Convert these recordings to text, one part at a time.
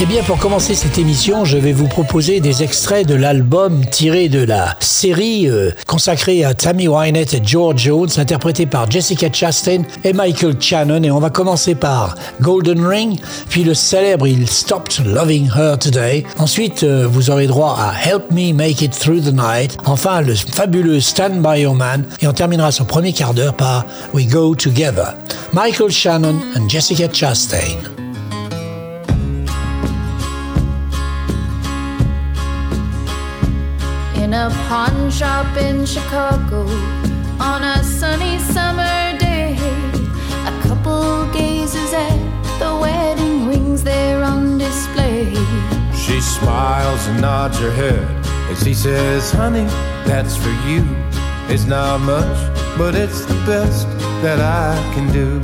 Eh bien, pour commencer cette émission, je vais vous proposer des extraits de l'album tiré de la série euh, consacrée à Tammy Wynette et George Jones, interprété par Jessica Chastain et Michael Shannon. Et on va commencer par Golden Ring, puis le célèbre Il Stopped Loving Her Today. Ensuite, euh, vous aurez droit à Help Me Make It Through the Night. Enfin, le fabuleux Stand By Your Man. Et on terminera son premier quart d'heure par We Go Together. Michael Shannon and Jessica Chastain. A pawn shop in Chicago on a sunny summer day. A couple gazes at the wedding rings there on display. She smiles and nods her head as he says, Honey, that's for you. It's not much, but it's the best that I can do.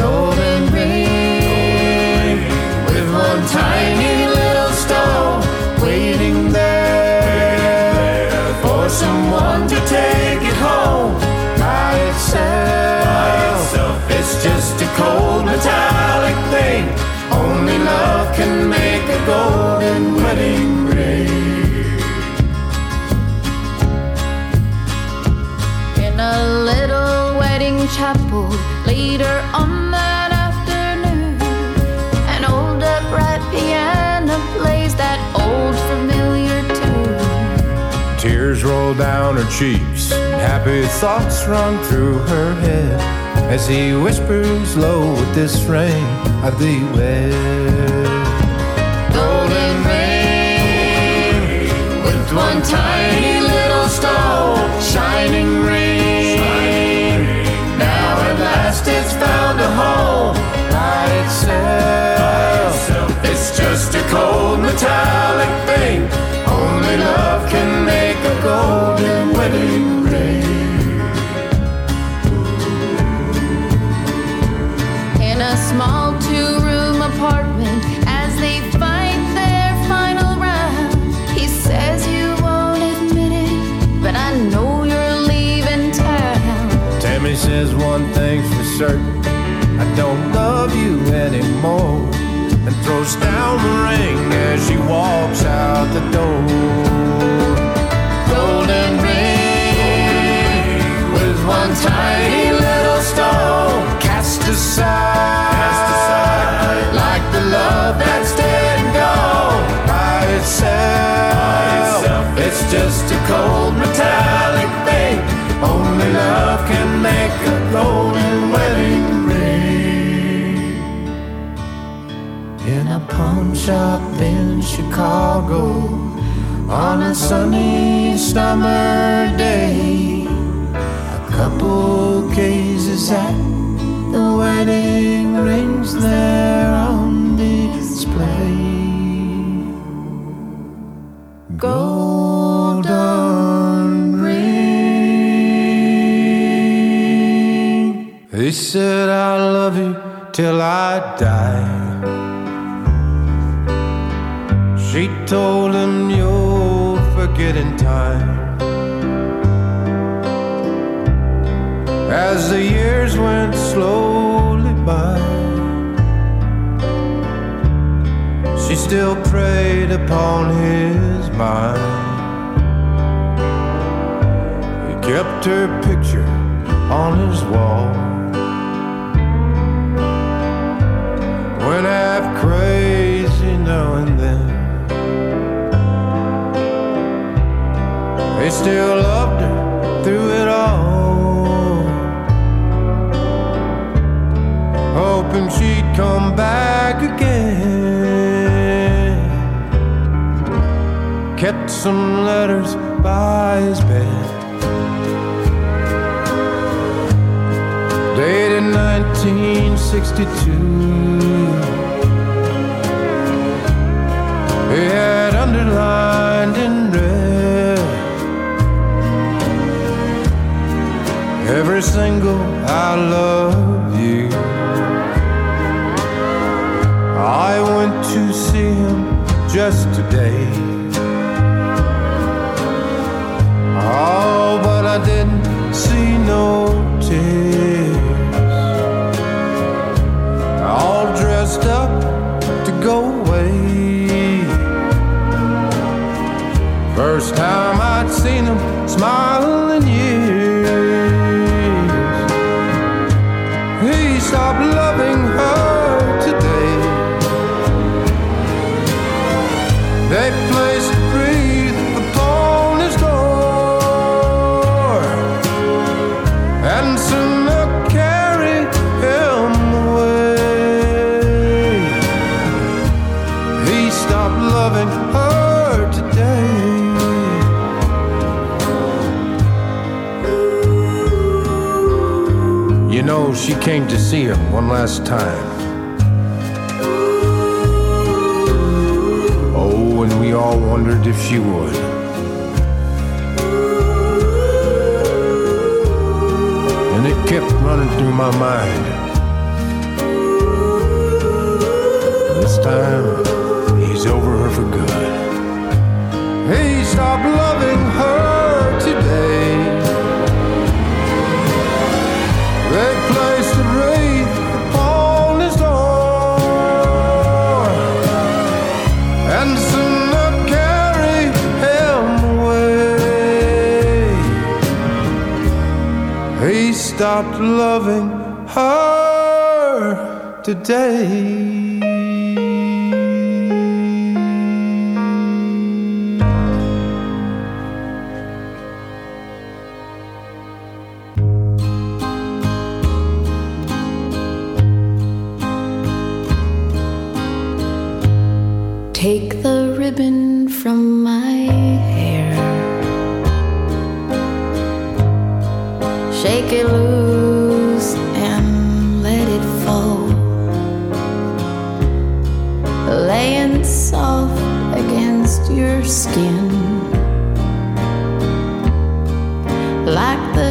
Golden ring with one tiny can make a golden wedding ring. In a little wedding chapel later on that afternoon, an old upright piano plays that old familiar tune. Tears roll down her cheeks, happy thoughts run through her head as he whispers low with this ring of the wed. One tiny little stone, shining ring. Now at last it's found a home by itself. It's just a cold metallic thing's for certain I don't love you anymore. And throws down the ring as she walks out the door golden ring with one tiny shop in Chicago on a sunny summer day. A couple gazes at the wedding rings there on display. Golden. They said I love you till I die. She told him you'll forget in time. As the years went slowly by, she still preyed upon his mind. He kept her picture on his wall. Went half crazy now still loved her through it all. Hoping she'd come back again. Kept some letters by his bed. Dated 1962. He had underlined in every single I love you. I went to see him just today. Oh, but I didn't see no tears. All dressed up to go away. First time I'd seen him smiling. need to see him one last time. Oh, and we all wondered if she would. And it kept running through my mind. today.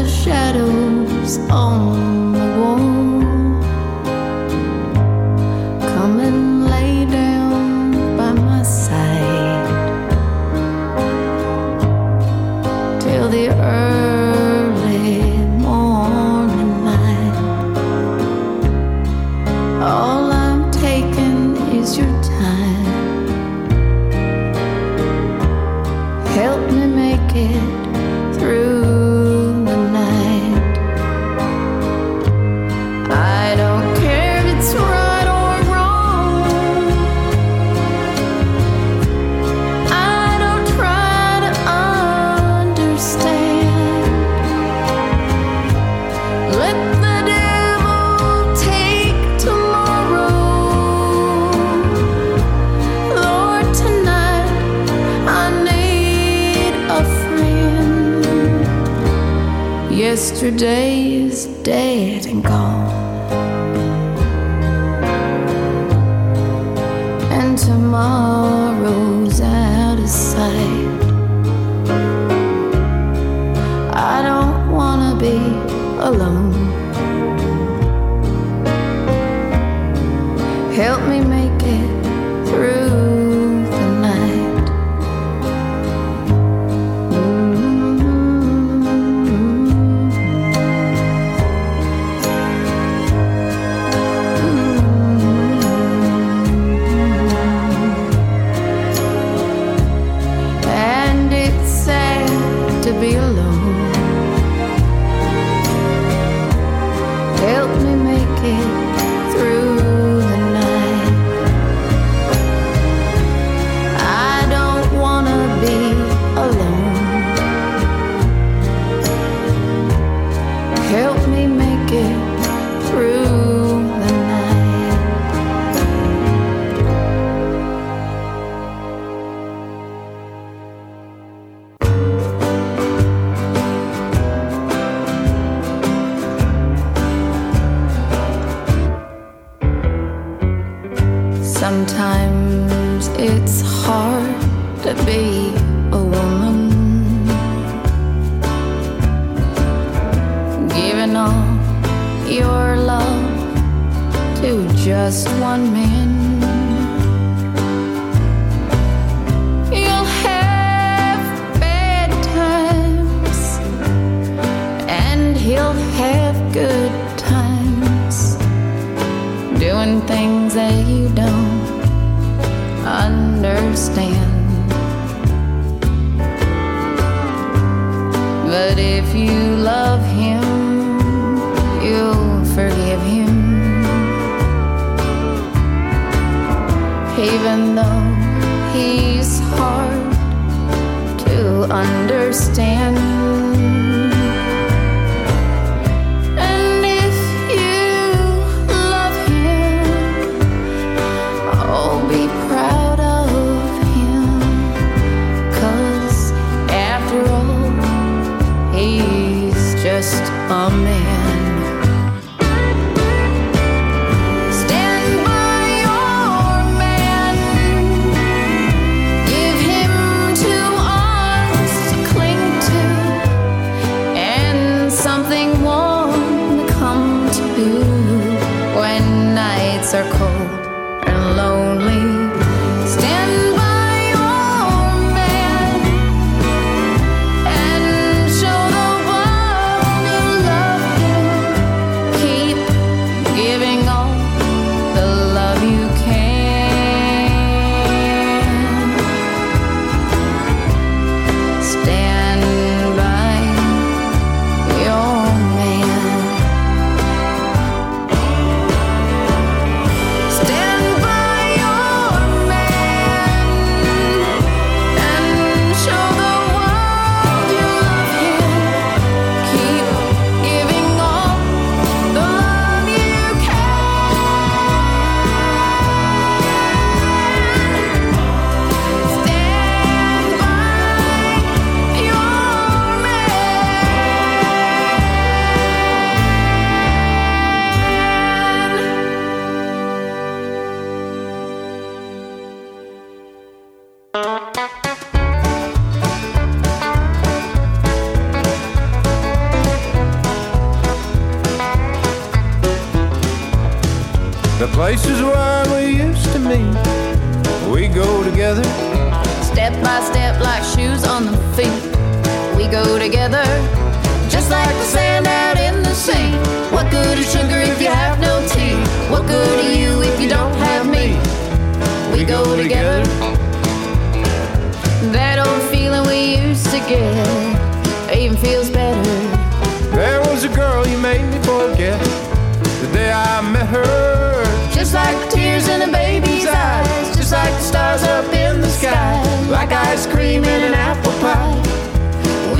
shadows on.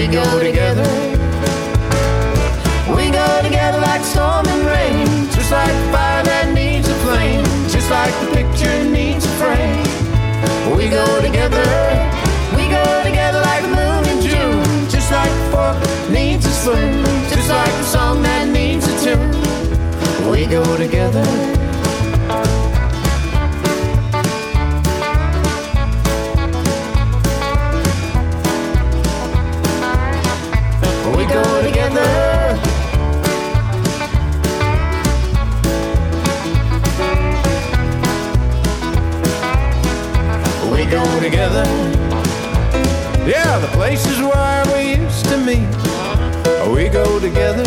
We go together. We go together like storm and rain. Just like fire that needs a flame. Just like the picture needs a frame. We go together. We go together like the moon in June. Just like the fork needs a spoon. Just like the song that needs a tune. We go together. Together. Yeah, the places where we used to meet. We go together.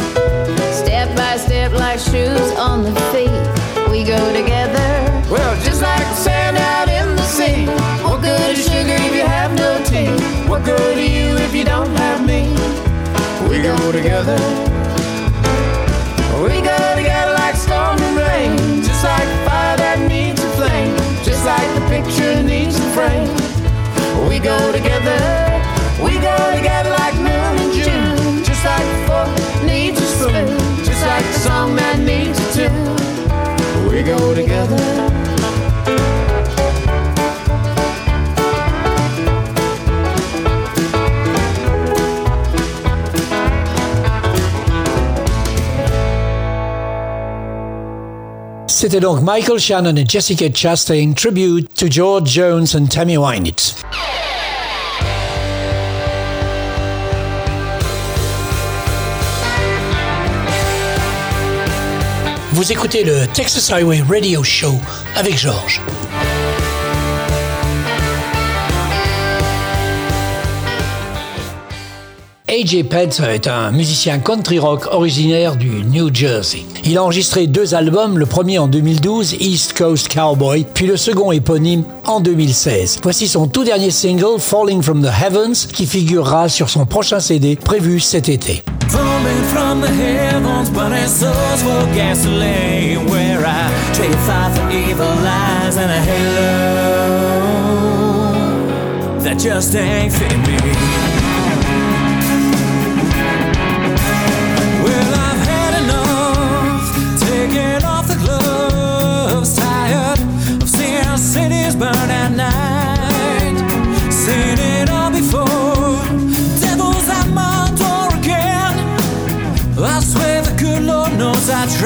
Step by step, like shoes on the feet, we go together. Well, just like the sand out in the sea. What good is sugar if you have no tea? What good are you if you don't have me? We go together. We go together like storm and rain. Just like fire that needs a flame. Just like the picture needs a frame. We go together. We go together like moon and June. Just like the fork needs a spoon. Just like the song that needs a tune. We go together. C'était donc Michael Shannon et Jessica Chastain tribute to George Jones and Tammy Wynette. Vous écoutez le Texas Highway Radio Show avec Georges. AJ Pence est un musicien country rock originaire du New Jersey. Il a enregistré deux albums, le premier en 2012, East Coast Cowboy, puis le second éponyme en 2016. Voici son tout dernier single, Falling from the Heavens, qui figurera sur son prochain CD prévu cet été. Falling from the heavens, burning souls for gasoline. Where I trade fire for evil lies and a halo that just ain't fitting me.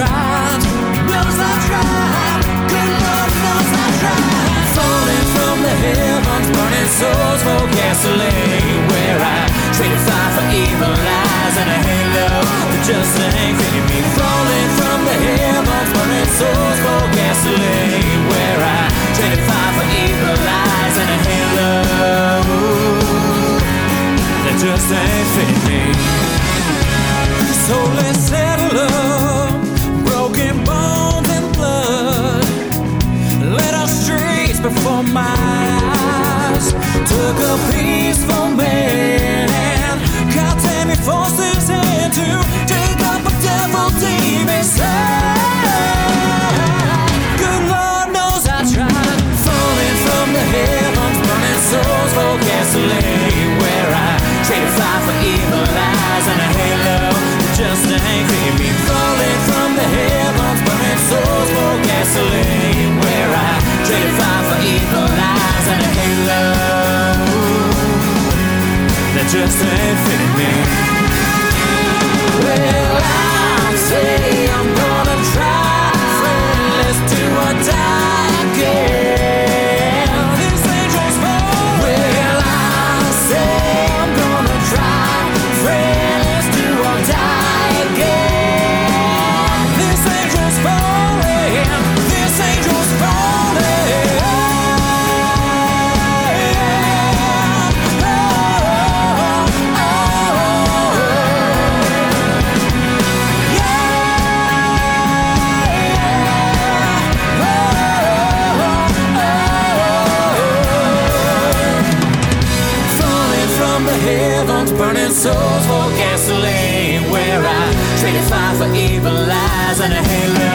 Tried. Knows I tried. Good Lord knows I tried. Falling from the heavens, burning souls for gasoline. Where I traded fire for evil lies and a halo that just ain't fitting me. Falling from the heavens, burning souls for gasoline. Where I traded fire for evil lies and a halo that just ain't fitting me. So let's settle up, before my eyes took a peaceful man and captain me forces into dig up a devil deep inside. Just ain't fitting me. Souls for gasoline. Where I traded fire for evil lies and a halo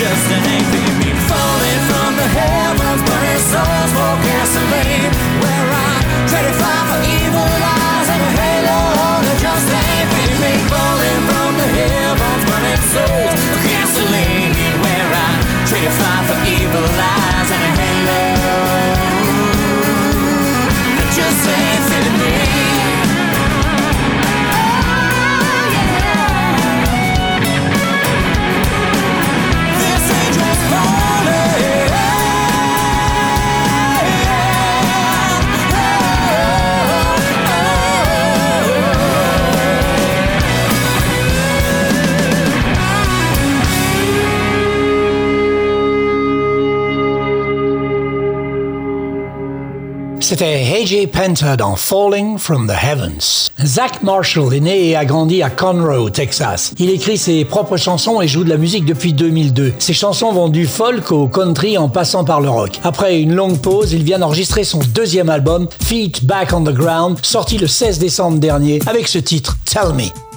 just ain't fitting me. Falling from the heavens, burning souls for gasoline. Where I traded fire for evil lies and a halo just ain't fitting me. Falling from the heavens, burning souls for gasoline. Where I traded fire for evil lies C'était AJ Penta dans Falling from the Heavens. Zach Marshall est né et a grandi à Conroe, Texas. Il écrit ses propres chansons et joue de la musique depuis 2002. Ses chansons vont du folk au country en passant par le rock. Après une longue pause, il vient d'enregistrer son deuxième album, Feet Back on the Ground, sorti le 16 décembre dernier avec ce titre, Tell Me.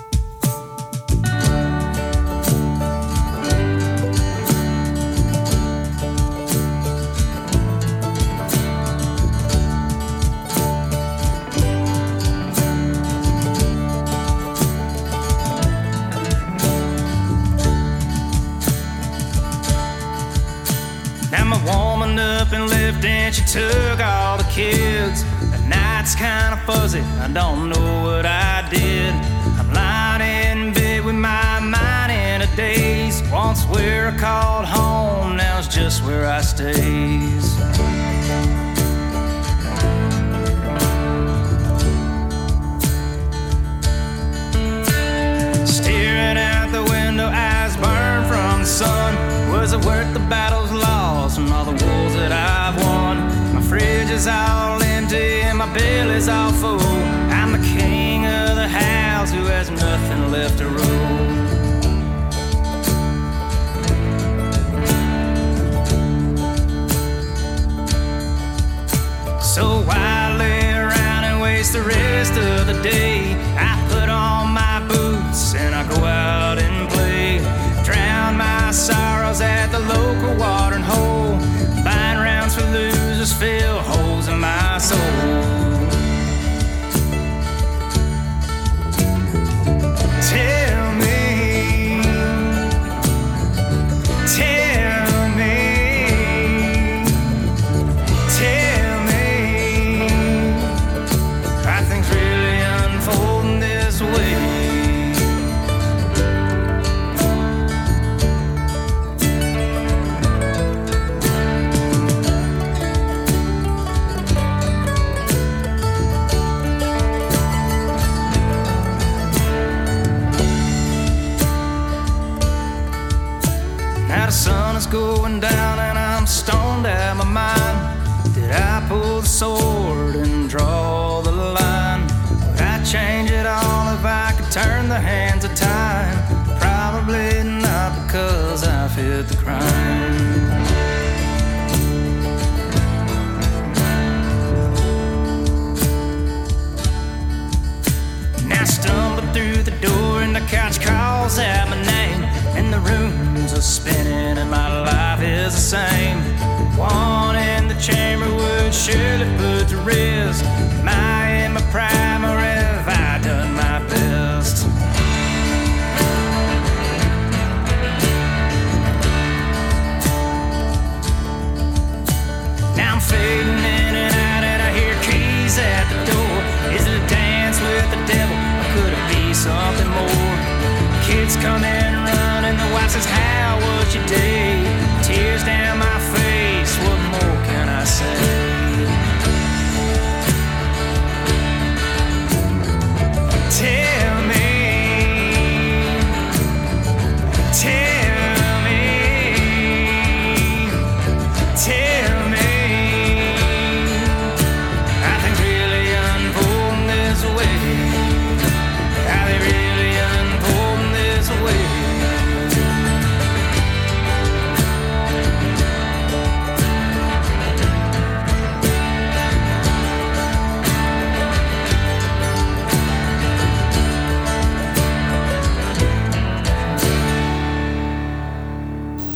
fuzzy. I don't know what I did. I'm lying in bed with my mind in a daze. Once we're called home, now it's just where I stays. Staring out the window, eyes burn from the sun. Was it worth the battles lost and all the wars that I've won? My fridge is all Billy's awful. I'm the king of the house who has nothing left to rule. So I lay around and waste the rest of the day. I put on my boots and I go out and play. Drown my sorrows at the local watering hole. Buying rounds for losers, fill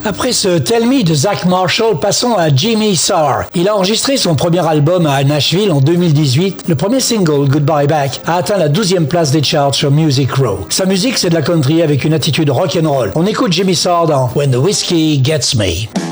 Après ce Tell Me de Zach Marshall, passons à Jimmy Sarr. Il a enregistré son premier album à Nashville en 2018. Le premier single, Goodbye Back, a atteint la 12e place des charts sur Music Row. Sa musique, c'est de la country avec une attitude rock'n'roll. On écoute Jimmy Sarr dans When the Whiskey Gets Me.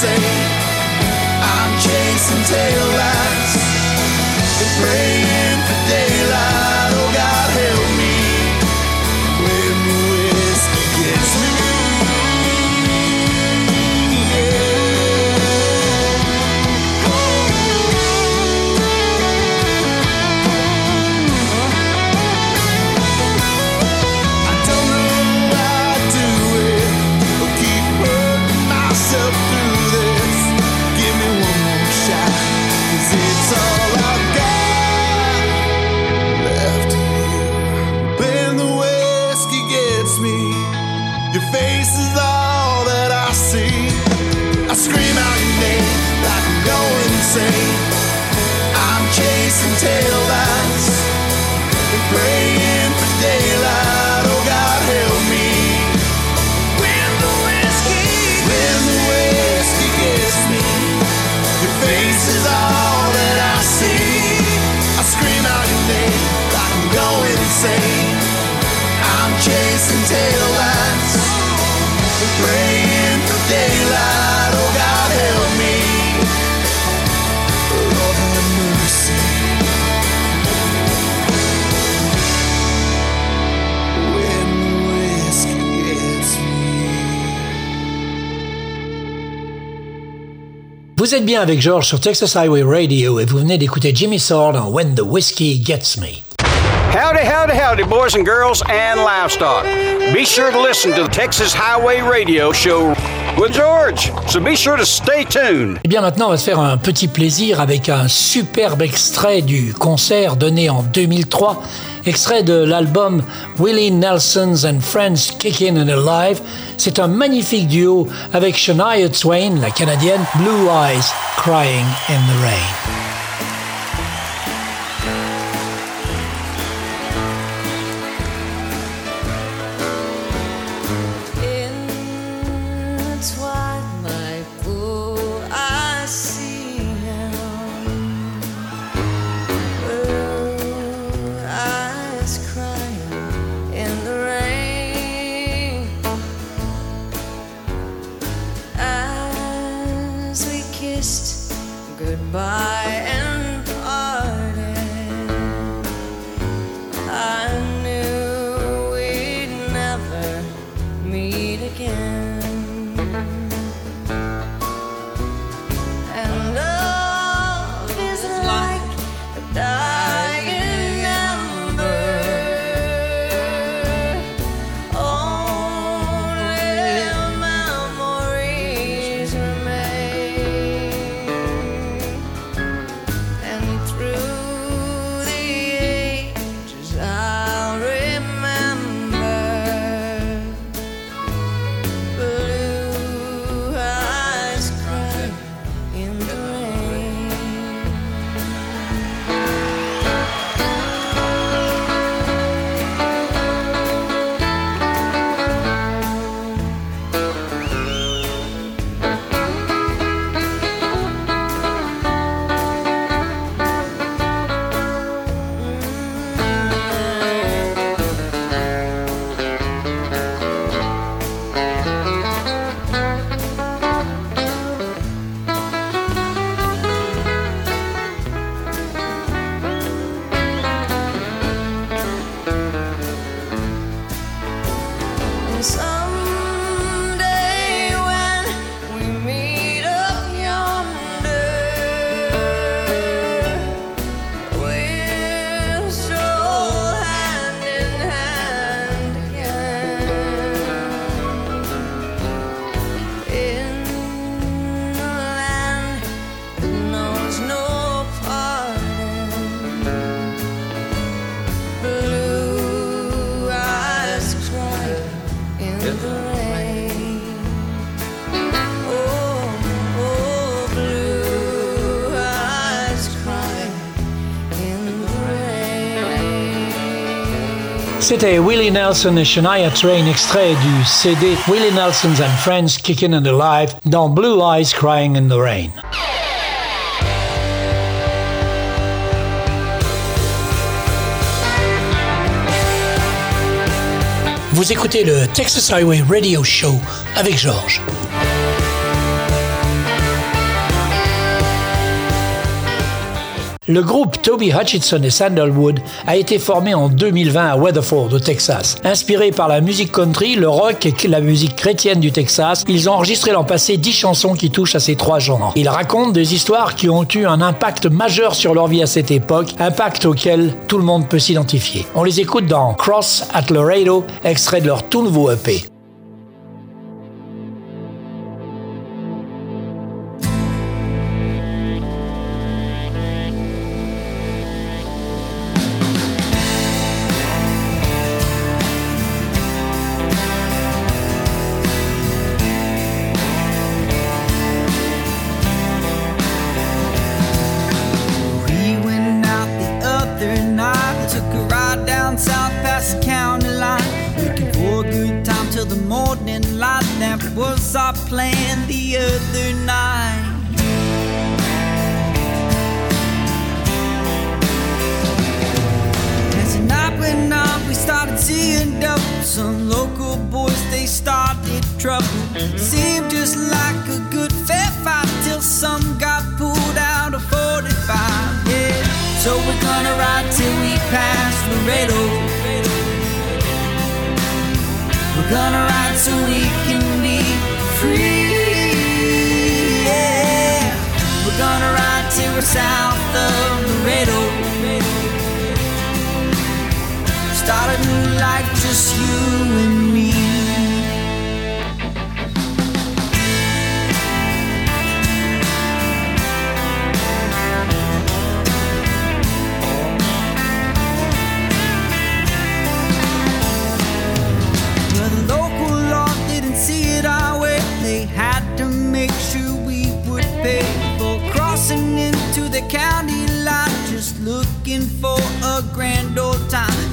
Say I'm chasing tail lights and praying Vous êtes bien avec George sur Texas Highway Radio et vous venez d'écouter Jimmy Sword en When the Whiskey Gets Me. Howdy, howdy, howdy, boys and girls and livestock. Be sure to listen to the Texas Highway Radio Show with George, so be sure to stay tuned. Eh bien maintenant, on va se faire un petit plaisir avec un superbe extrait du concert donné en 2003, extrait de l'album Willie Nelson's and Friends Kickin' and Alive. C'est un magnifique duo avec Shania Twain, la canadienne, Blue Eyes Crying in the Rain. C'était Willie Nelson et Shania Twain, extrait du CD Willie Nelson's and Friends Kickin' and Alive dans Blue Eyes Crying in the Rain. Vous écoutez le Texas Highway Radio Show avec Georges. Le groupe Toby Hutchinson et Sandalwood a été formé en 2020 à Weatherford, au Texas. Inspiré par la musique country, le rock et la musique chrétienne du Texas, ils ont enregistré l'an passé 10 chansons qui touchent à ces trois genres. Ils racontent des histoires qui ont eu un impact majeur sur leur vie à cette époque, impact auquel tout le monde peut s'identifier. On les écoute dans Cross at Laredo, extrait de leur tout nouveau EP.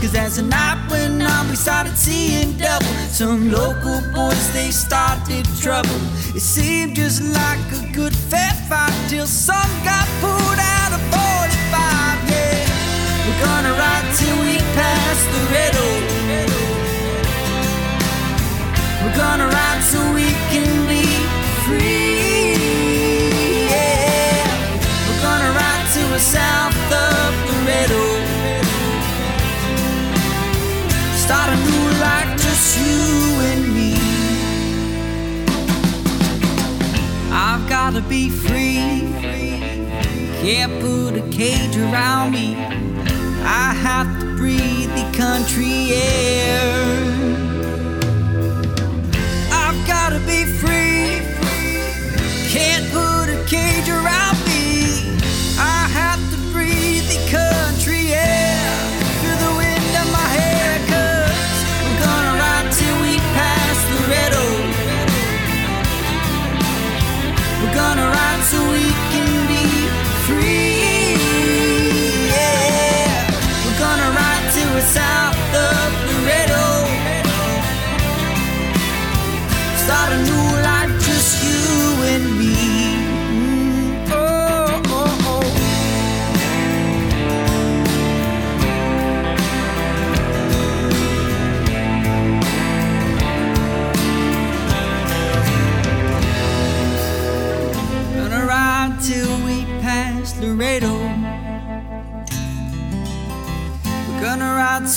Cause as the night went on, we started seeing double. Some local boys, they started trouble. It seemed just like a good fair fight till some got pulled out of 45. Yeah, we're gonna ride till we pass the red we're gonna ride so we can be free. Be free. Can't put a cage around me. I have to breathe the country air. I've gotta be free. Can't put a cage around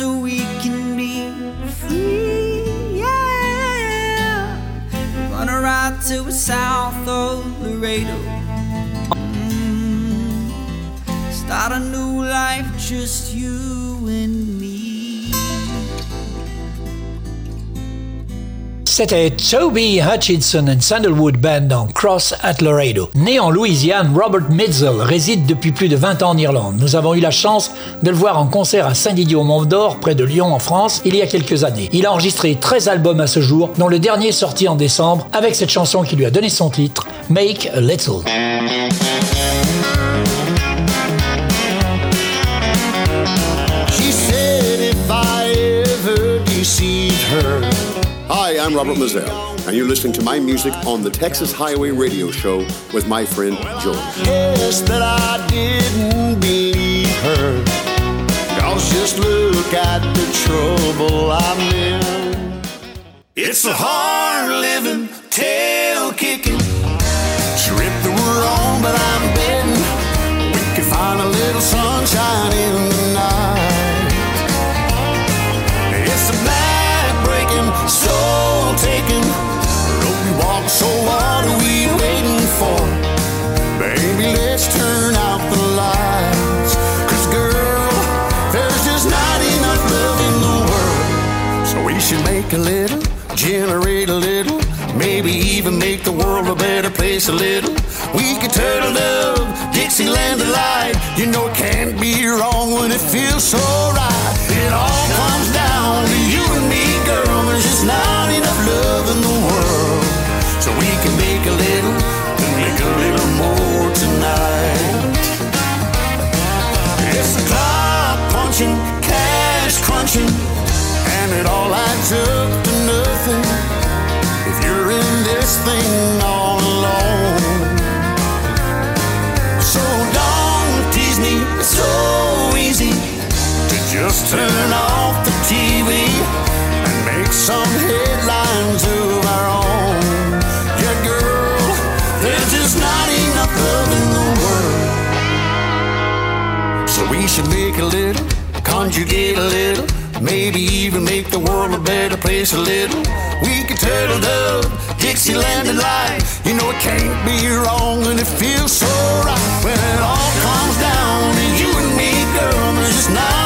so we can be free. Yeah. We're gonna ride till we're south of Laredo. Mm. Start a new life, just you C'était Toby Hutchinson and Sandalwood Band dans Cross at Laredo. Né en Louisiane, Robert Mitchell réside depuis plus de 20 ans en Irlande. Nous avons eu la chance de le voir en concert à Saint-Didier-au-Mont-d'Or, près de Lyon en France, il y a quelques années. Il a enregistré 13 albums à ce jour, dont le dernier sorti en décembre avec cette chanson qui lui a donné son titre, Make a Little. Hi, I'm Robert Mizzell, and you're listening to my music on the Texas Highway Radio Show with my friend George. Yes, that I didn't believe her. Cause just look at the trouble I'm in. It's a hard living, tail kicking, trip that we're on, but I'm betting we could find a little something should generate a little, maybe even make the world a better place a little. We could turtle dove, Dixieland delight. You know it can't be wrong when it feels so right. Conjugate a little, maybe even make the world a better place a little. We could turtle dove, Dixieland and light. You know it can't be wrong and it feels so right. When it all comes down to you and me, girl, there's just not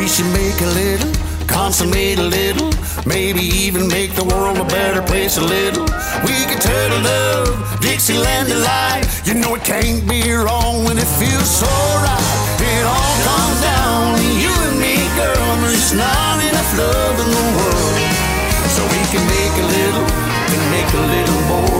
we should make a little, consummate a little, maybe even make the world a better place a little. We can turtle love, Dixieland delight. You know it can't be wrong when it feels so right. It all comes down to you and me, girl. There's not enough love in the world. So we can make a little, and make a little more.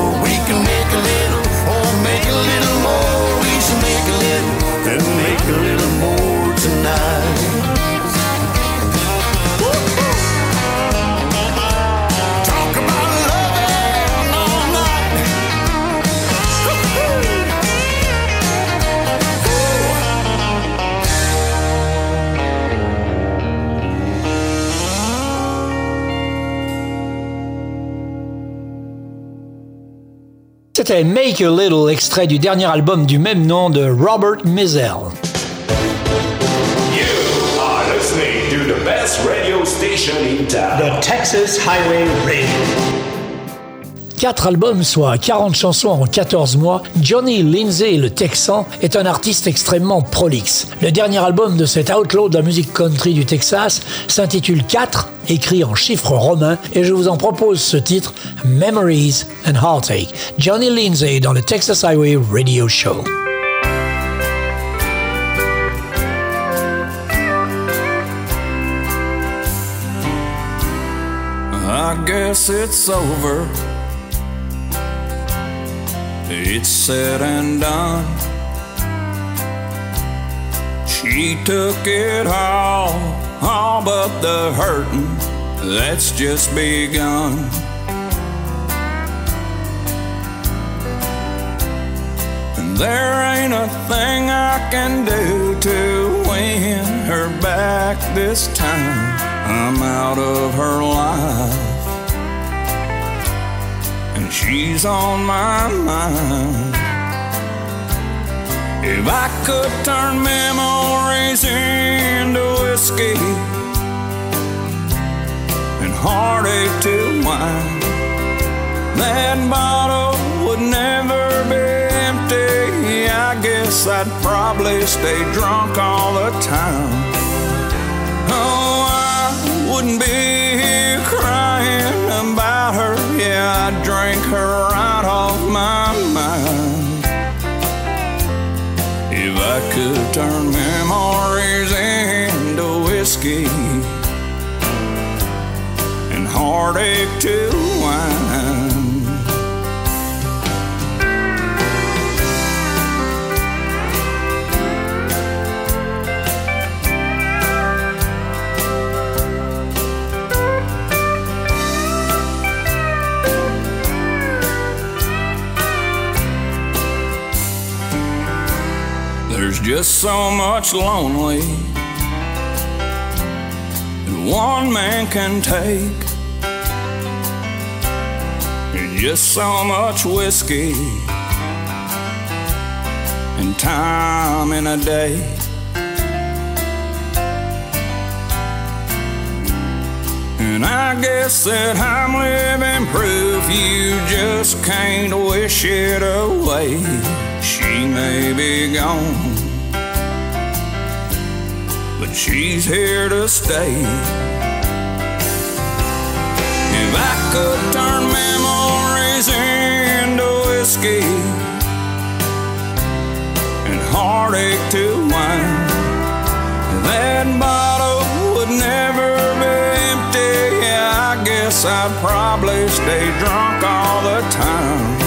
C'était Make a Little, extrait du dernier album du même nom de Robert Mizell. You are listening to the best radio station in town. The Texas Highway Radio. Quatre albums, soit 40 chansons en 14 mois, Johnny Lindsay, le Texan, est un artiste extrêmement prolixe. Le dernier album de cet outlaw de la musique country du Texas s'intitule 4, écrit en chiffres romains, et je vous en propose ce titre, Memories and Heartache. Johnny Lindsay dans le Texas Highway Radio Show. I guess it's over. It's said and done. She took it all, all but the hurting that's just begun. And there ain't a thing I can do to win her back this time. I'm out of her life and she's on my mind. If I could turn memories into and heartache to wine, that bottle would never be empty. I guess I'd probably stay drunk all the time. Oh, I wouldn't be here crying about her. Yeah, I'd drink her right off my mind. If I could turn heartache to wine. There's just so much lonely that one man can take. Just so much whiskey and time in a day. And I guess that I'm living proof you just can't wish it away. She may be gone, but she's here to stay. If I could turn whiskey and heartache to wine, that bottle would never be empty. Yeah, I guess I'd probably stay drunk all the time.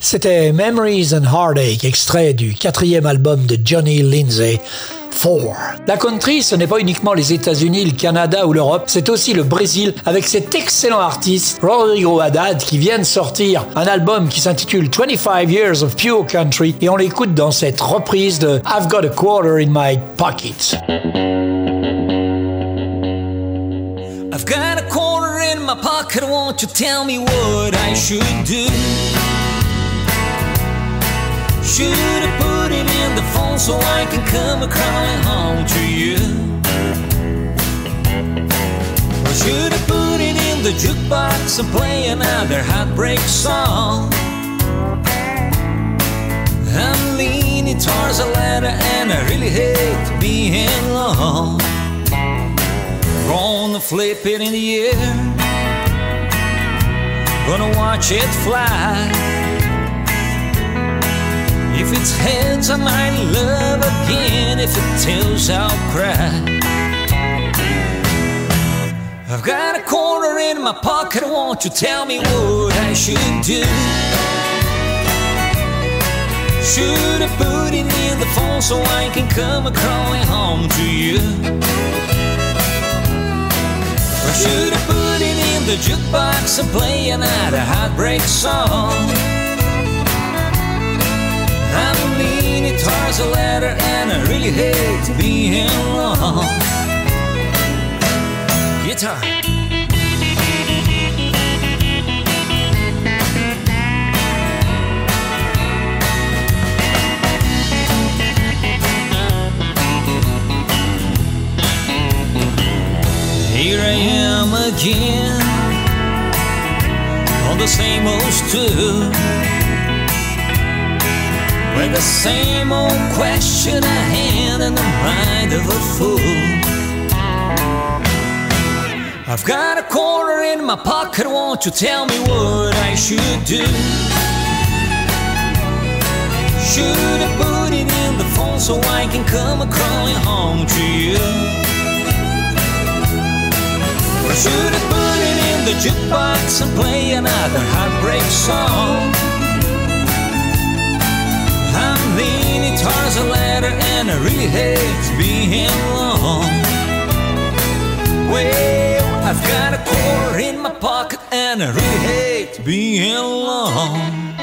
C'était Memories and Heartache, extrait du quatrième album de Johnny Lindsay. 4. La country, ce n'est pas uniquement les États-Unis, le Canada ou l'Europe, c'est aussi le Brésil avec cet excellent artiste Rodrigo Haddad qui vient de sortir un album qui s'intitule 25 Years of Pure Country et on l'écoute dans cette reprise de I've Got a Quarter in My Pocket. I've got a quarter in my pocket, won't you tell me what I should do? Should have put it in the phone so I can come crawling home to you? Or should have put it in the jukebox and play another heartbreak song? I'm leaning towards a letter and I really hate being alone. Gonna flip it in the air. Gonna watch it fly. If it's heads, I might love again. If it tails, I'll cry. I've got a quarter in my pocket. Won't you tell me what I should do? Should have put it in the phone so I can come crawling home to you. Or should have put it in the jukebox and play another heartbreak song? I'm leaning towards a letter and I really hate being alone. Guitar. Here I am again on the same old stool with the same old question I had in the mind of a fool. I've got a quarter in my pocket, won't you tell me what I should do? Should I put it in the phone so I can come crawling home to you? Or should I put it in the jukebox and play another heartbreak song? I'm leaning towards a ladder and I really hate being alone. Well, I've got a quarter in my pocket and I really hate being alone.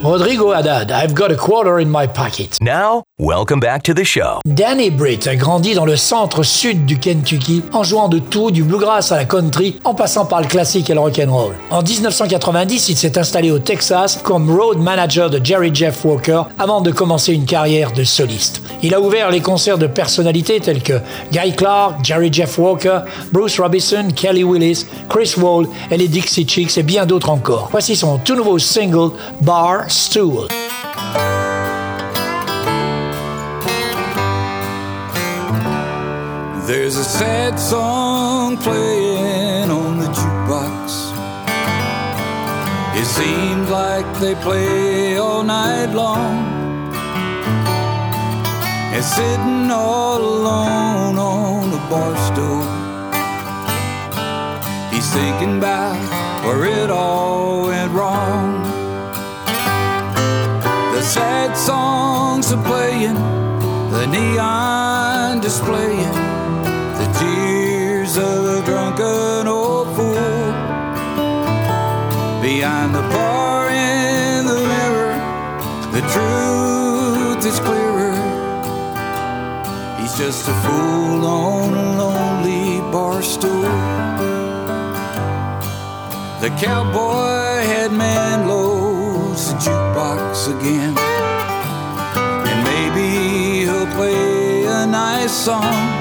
Rodrigo Haddad, I've got a quarter in my pocket. Now, welcome back to the show. Danny Britt a grandi dans le centre-sud du Kentucky en jouant de tout, du bluegrass à la country, en passant par le classique et le rock'n'roll. En 1990, il s'est installé au Texas comme road manager de Jerry Jeff Walker avant de commencer une carrière de soliste. Il a ouvert les concerts de personnalités telles que Guy Clark, Jerry Jeff Walker, Bruce Robinson, Kelly Willis, Chris Wall et les Dixie Chicks et bien d'autres encore. Voici son tout nouveau single Bar Stool. There's a sad song playing on the jukebox. It seems like they play all night long. And sitting all alone on the bar stool. He's thinking about where it all went wrong. The sad songs are playing, the neon displaying, tears of a drunken old fool. Behind the bar in the mirror, the truth is clearer. He's just a fool on a lonely bar stool. The cowboy had man loads the jukebox again. And maybe he'll play a nice song.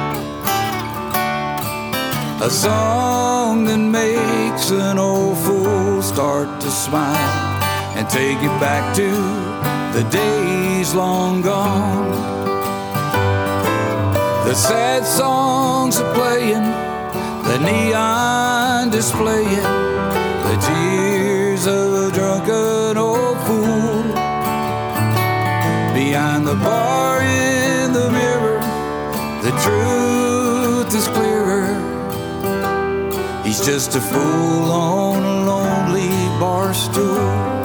A song that makes an old fool start to smile and take it back to the days long gone. The sad songs are playing, the neon displaying, the tears of a drunken old fool. Behind the bar in the mirror, the truth is clearer. Just a fool on a lonely bar stool.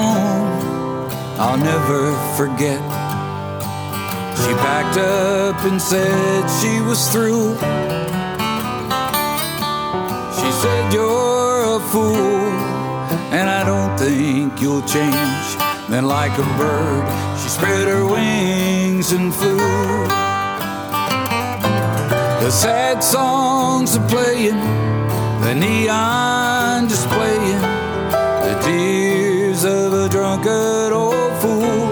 I'll never forget. She packed up and said she was through. She said, You're a fool, and I don't think you'll change. Then, like a bird, she spread her wings and flew. The sad songs are playing, the neon displaying the of a drunkard old fool.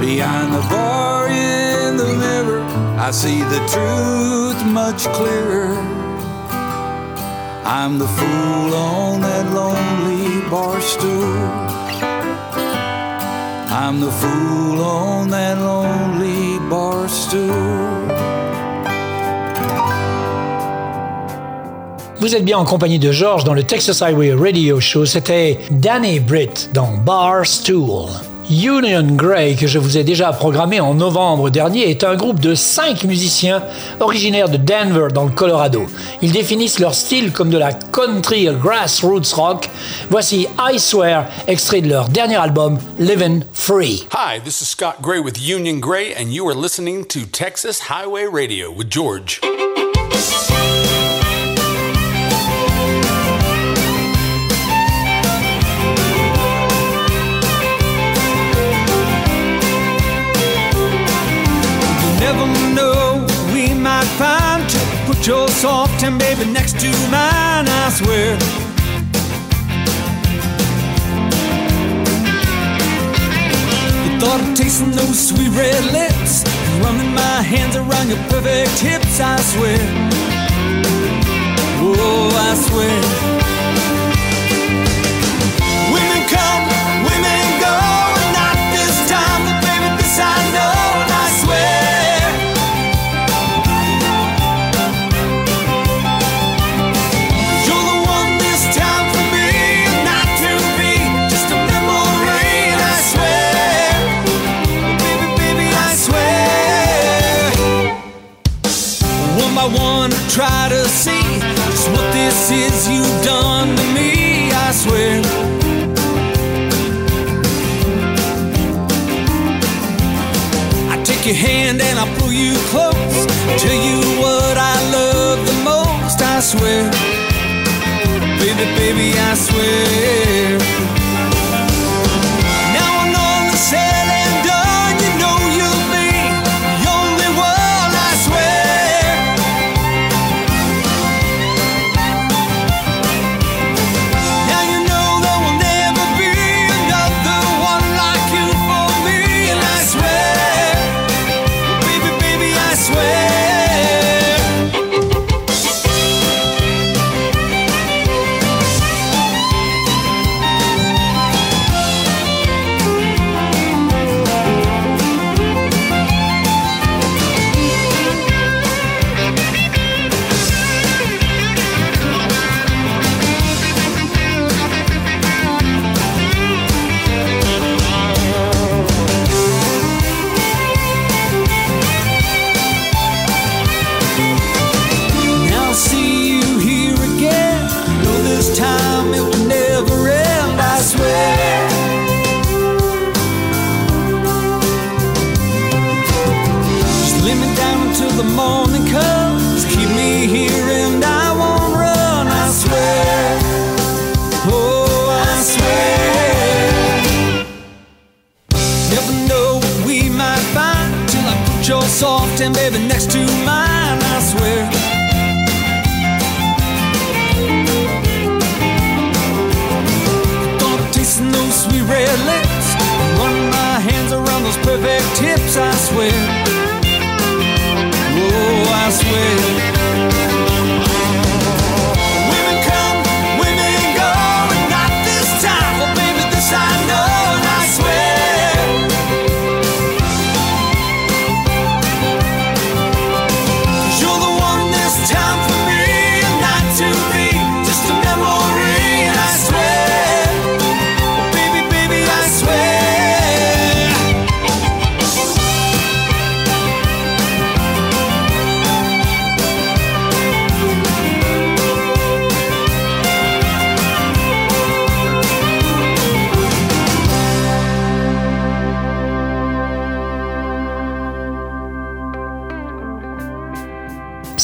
Behind the bar in the mirror, I see the truth much clearer. I'm the fool on that lonely bar stool. I'm the fool on that lonely bar stool. Vous êtes bien en compagnie de George dans le Texas Highway Radio Show. C'était Danny Britt dans Barstool. Union Grey, que je vous ai déjà programmé en novembre dernier, est un groupe de cinq musiciens originaires de Denver dans le Colorado. Ils définissent leur style comme de la country grassroots rock. Voici I Swear, extrait de leur dernier album Living Free. Hi, this is Scott Gray with Union Gray, and you are listening to Texas Highway Radio with George. Your soft and baby next to mine, I swear. The thought of tasting those sweet red lips, running my hands around your perfect hips, I swear. Oh, I swear. Is you've done to me, I swear. I take your hand and I pull you close. Tell you what I love the most, I swear. Baby, baby, I swear.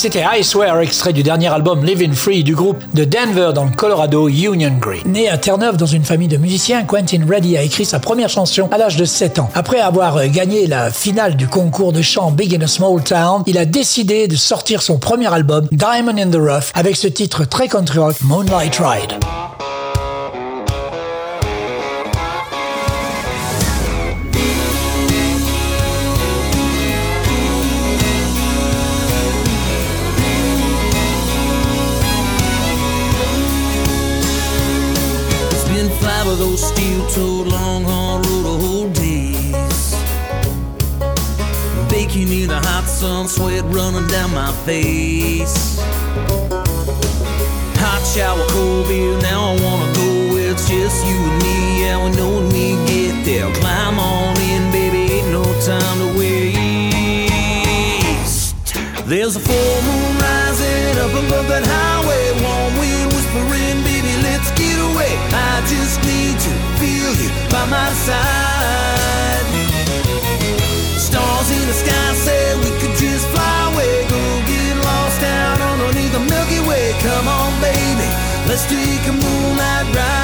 C'était I Swear, extrait du dernier album Living Free du groupe de Denver dans le Colorado, Union Green. Né à Terre-Neuve dans une famille de musiciens, Quentin Reddy a écrit sa première chanson à l'âge de 7 ans. Après avoir gagné la finale du concours de chant Big in a Small Town, il a décidé de sortir son premier album, Diamond in the Rough, avec ce titre très country rock, Moonlight Ride. Steel-toed long-haul road old days. Baking in the hot sun, sweat running down my face. Hot shower, cold beer, now I wanna go it's just you and me. Yeah, we know when we get there. Climb on in, baby, ain't no time to waste. There's a full moon rising up above that highway. Warm wind whispering, baby, let's get away. I just by my side. Stars in the sky say we could just fly away. Go get lost down underneath the Milky Way. Come on, baby, let's take a moonlight ride.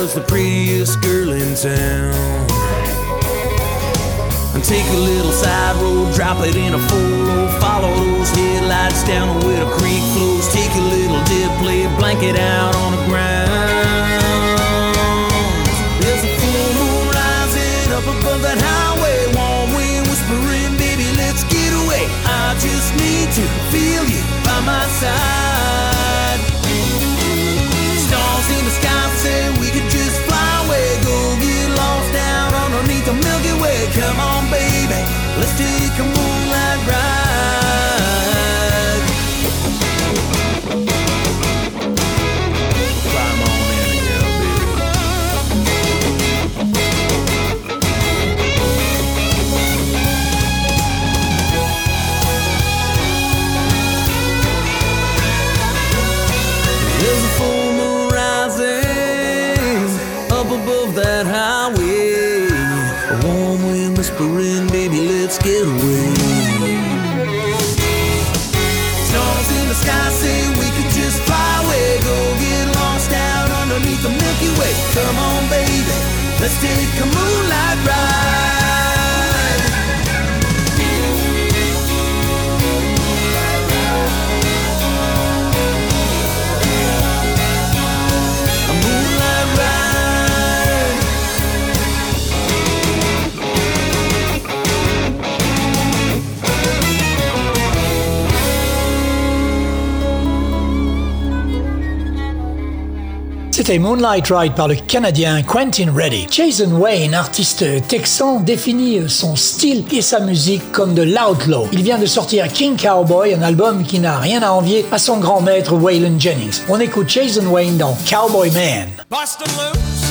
Rider's the prettiest girl in town. And take a little side road, drop it in a four follow those headlights down where the creek flows. Take a little dip, lay a blanket out on the ground. There's a full moon rising up above that highway. Warm wind whispering, baby, let's get away. I just need to feel you by my side. Let's do it, come moonlight Moonlight Ride par le Canadien Quentin Reddy. Jason Wayne, artiste texan, définit son style et sa musique comme de l'outlaw. Il vient de sortir King Cowboy, un album qui n'a rien à envier à son grand maître Waylon Jennings. On écoute Jason Wayne dans Cowboy Man. Loose,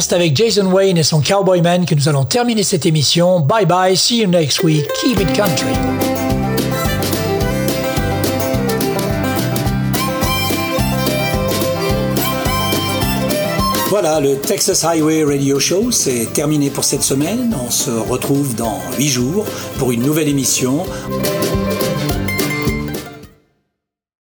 c'est avec Jason Wayne et son Cowboyman que nous allons terminer cette émission. Bye bye, see you next week. Keep it country. Voilà, le Texas Highway Radio Show, c'est terminé pour cette semaine. On se retrouve dans 8 jours pour une nouvelle émission.